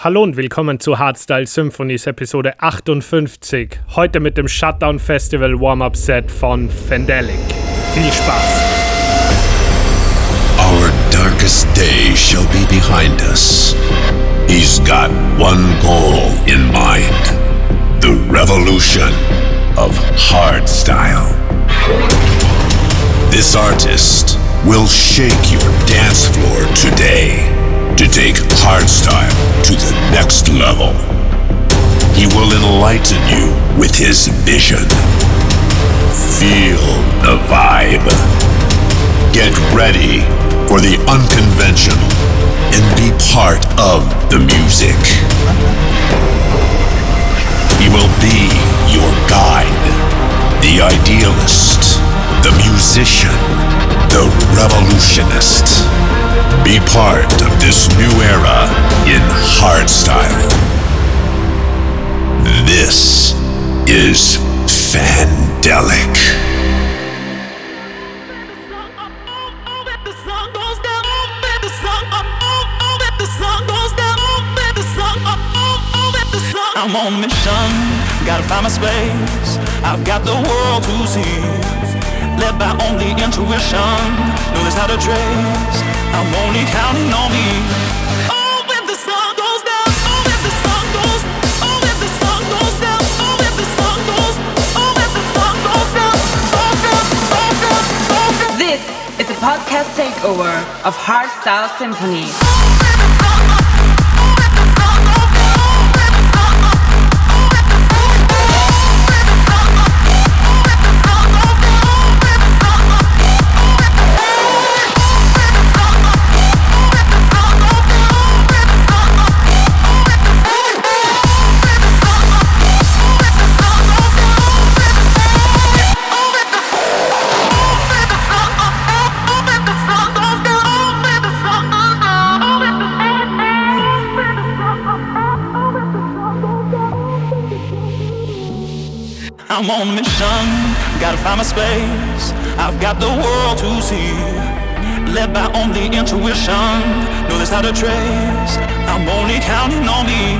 Hallo und willkommen zu Hardstyle Symphonies Episode 58. Heute mit dem Shutdown Festival Warm-Up Set von Fendelic. Viel Spaß! Our darkest day shall be behind us. He's got one goal in mind the revolution of hardstyle. This artist will shake your dance floor today to take hardstyle to the next level. He will enlighten you with his vision. Feel the vibe. Get ready for the unconventional and be part of the music. He will be your guide, the idealist, the musician, the revolutionist. Be part of this new era in hardstyle. This is Fandelic. I'm on a mission, gotta find my space. I've got the world to see. Led by only intuition, know there's not a trace. I'm only counting on me. Oh, when the sun goes down, oh, when the sun goes, oh, when the sun goes down, oh, when the sun goes, oh, when the sun goes down, goes down, goes down, goes down. This is a podcast takeover of Hardstyle Symphony. Oh, I'm on a gotta find my space. I've got the world to see. Led by only intuition, know there's not a trace. I'm only counting on me,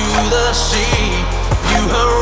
to the sea. New horizons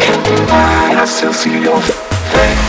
Can't deny, I still see your face.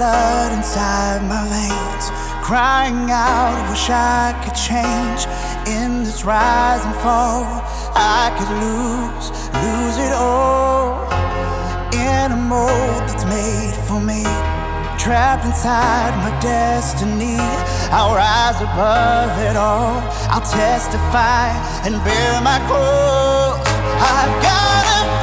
Blood inside my veins, crying out, wish I could change. In this rise and fall, I could lose, lose it all. In a mold that's made for me, trapped inside my destiny. I'll rise above it all. I'll testify and bear my cross. I've got a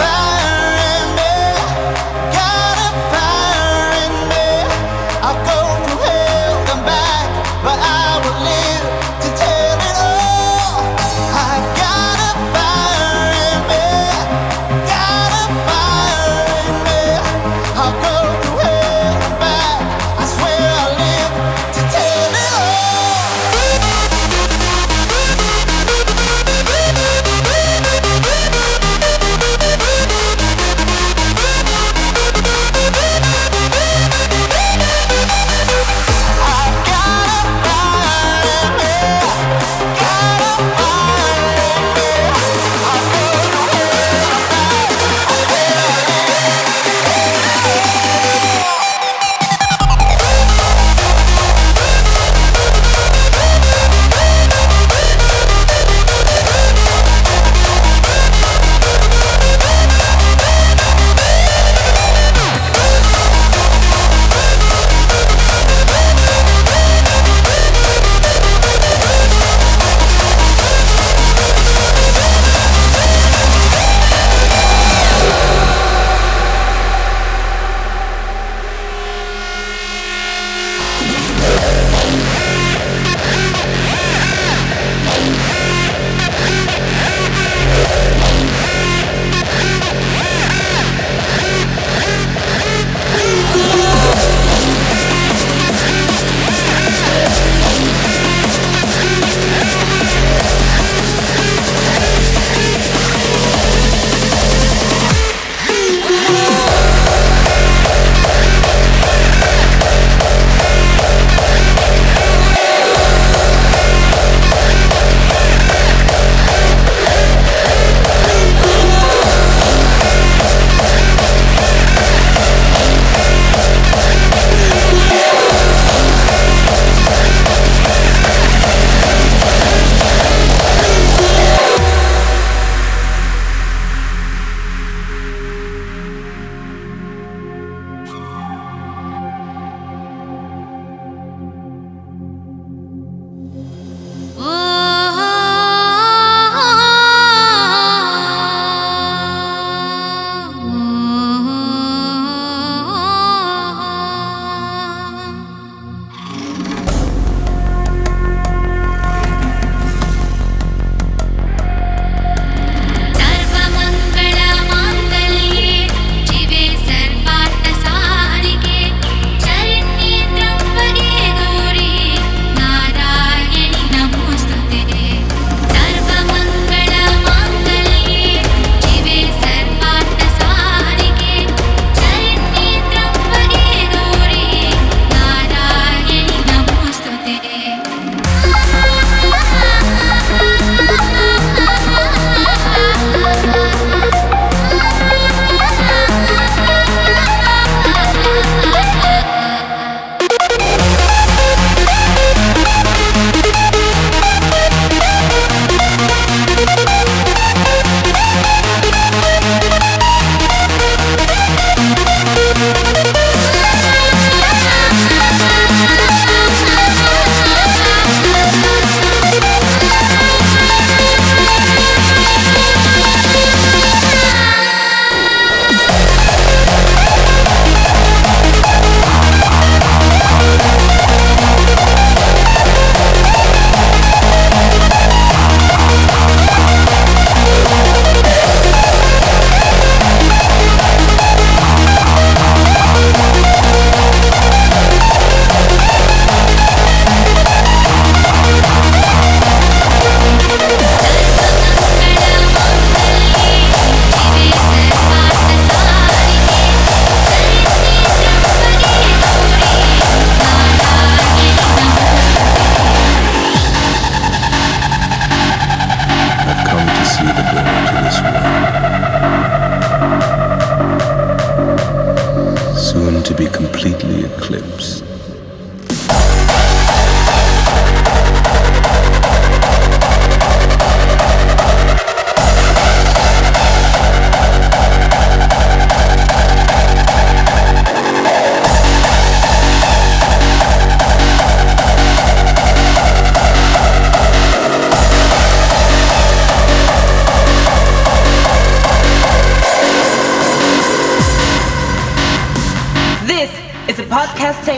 completely eclipsed.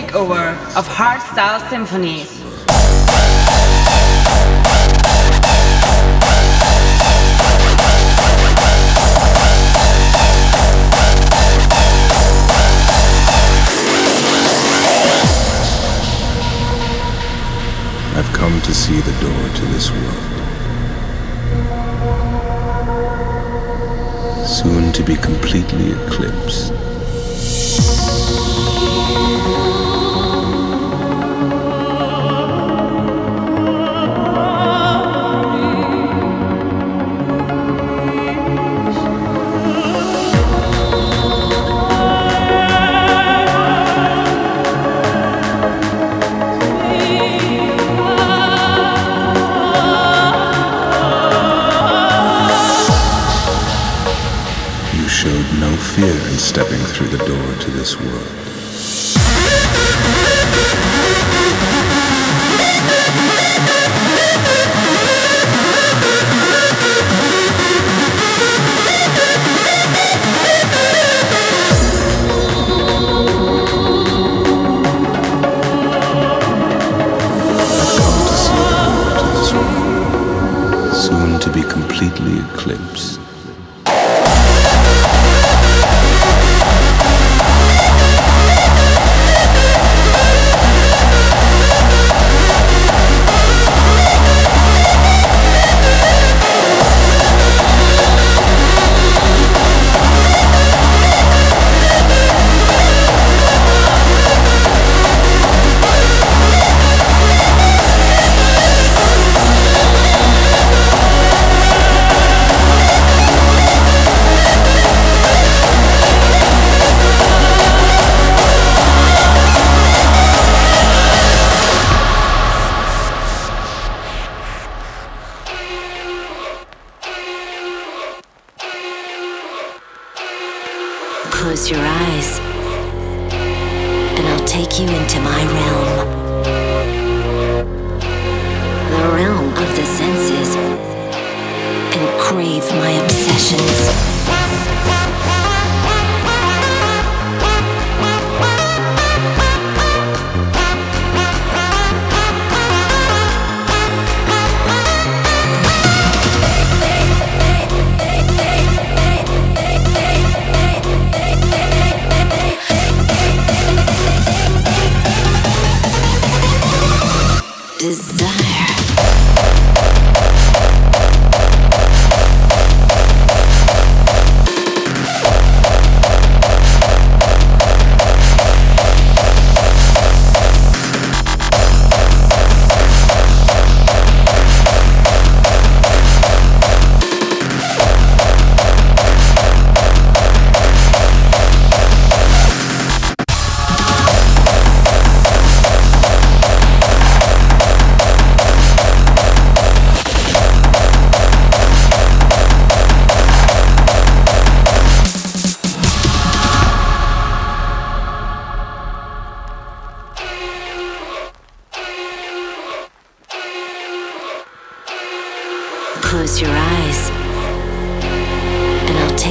takeover of hardstyle symphonies. I've come to see the door to this world. Soon to be completely eclipsed.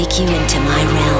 take you into my realm.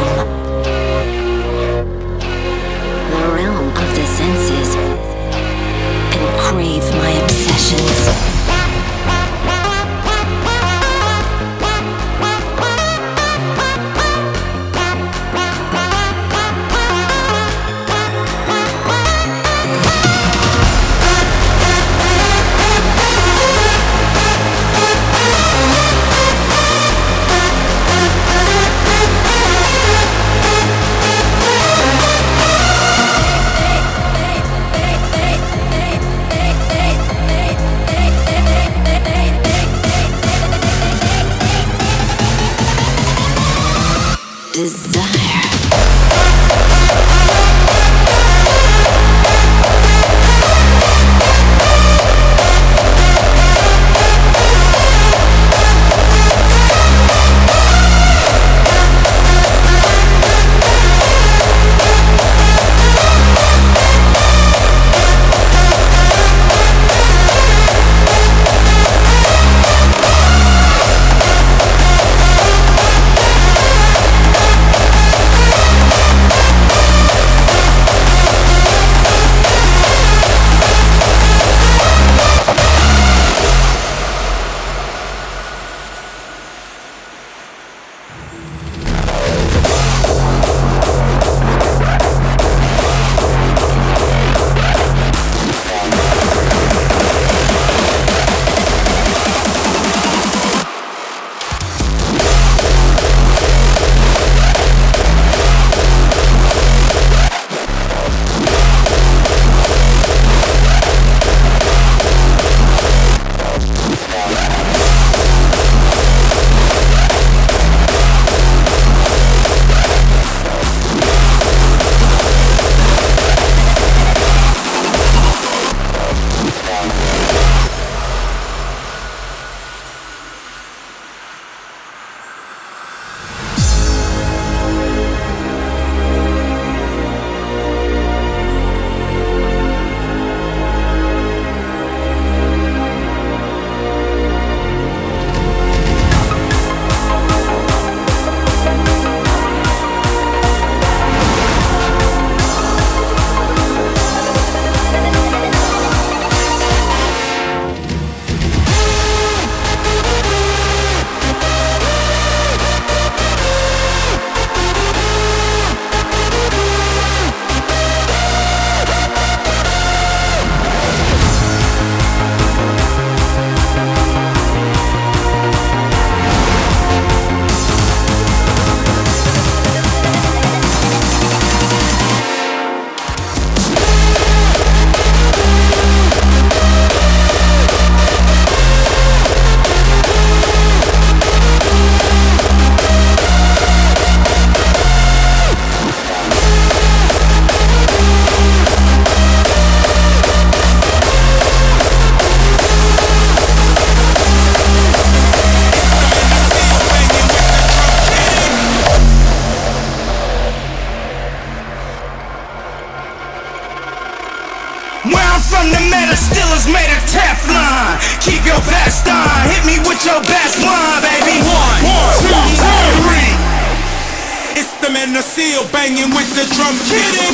banging with the drum. Get it!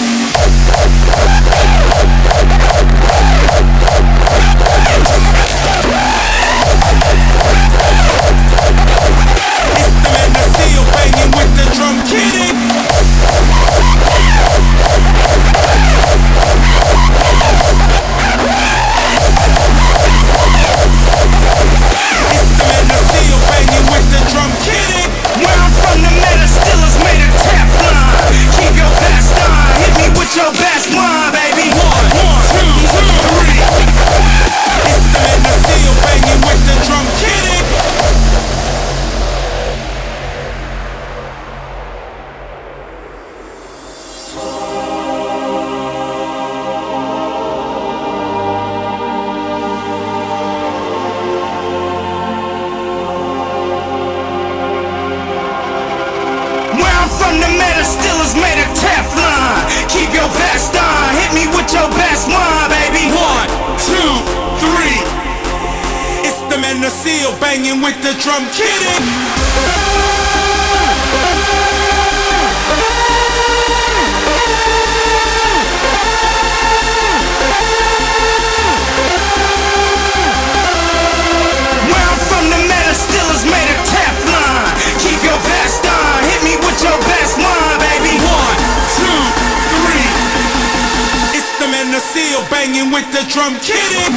banging with the drum, kidding.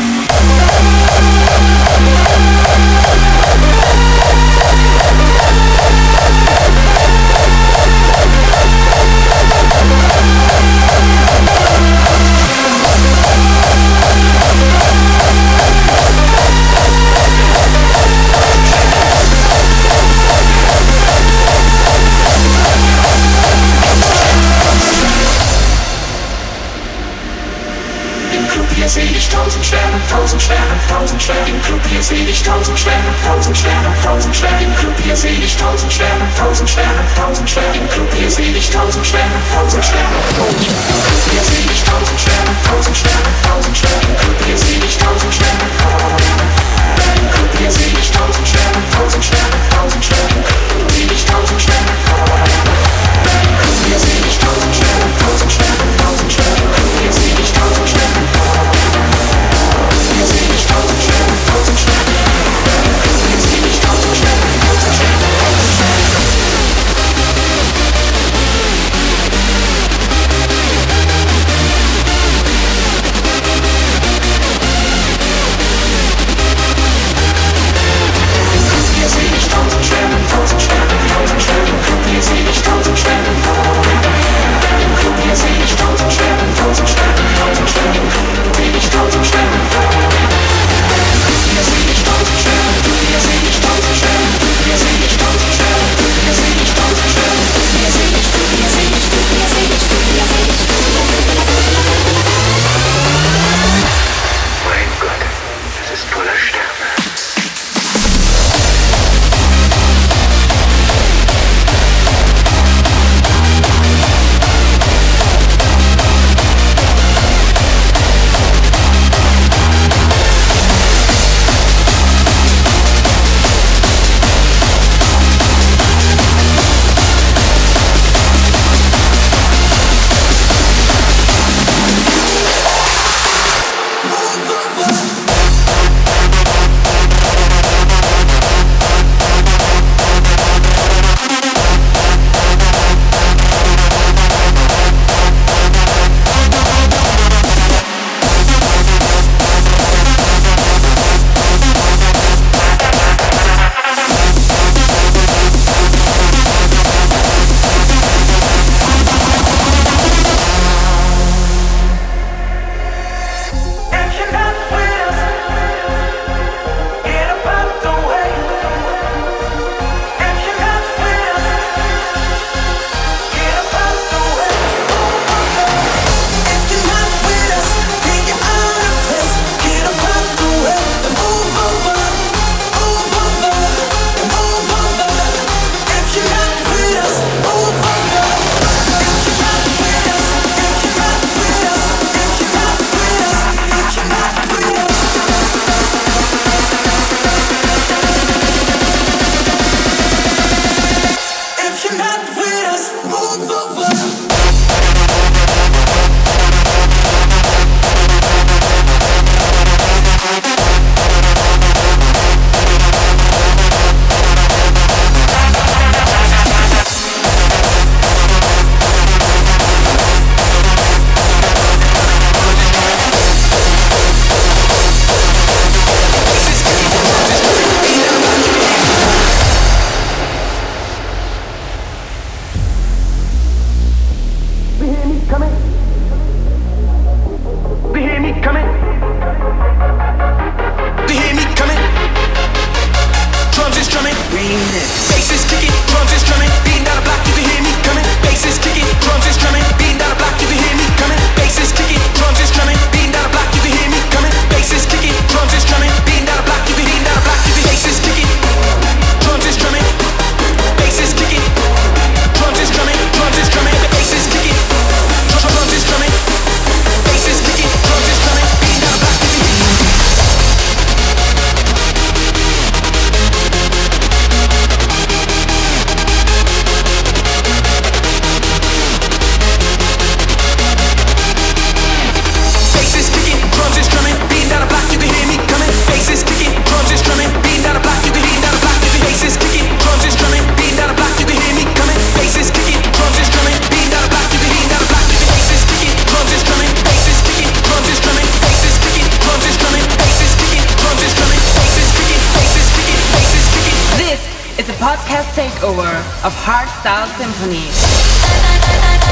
hier seh ich tausend Sterne, tausend Sterne, tausend Sterne. Im Club hier seh ich tausend Sterne, tausend Sterne, tausend Sterne. Im Club hier seh ich tausend Sterne, tausend Sterne. Im Club hier seh ich tausend Sterne, tausend Sterne, tausend Sterne. Im Club hier seh ich tausend Sterne. tausend Sterne, Club hier seh ich tausend Sterne. Come in. Takeover of Hardstyle Symphony.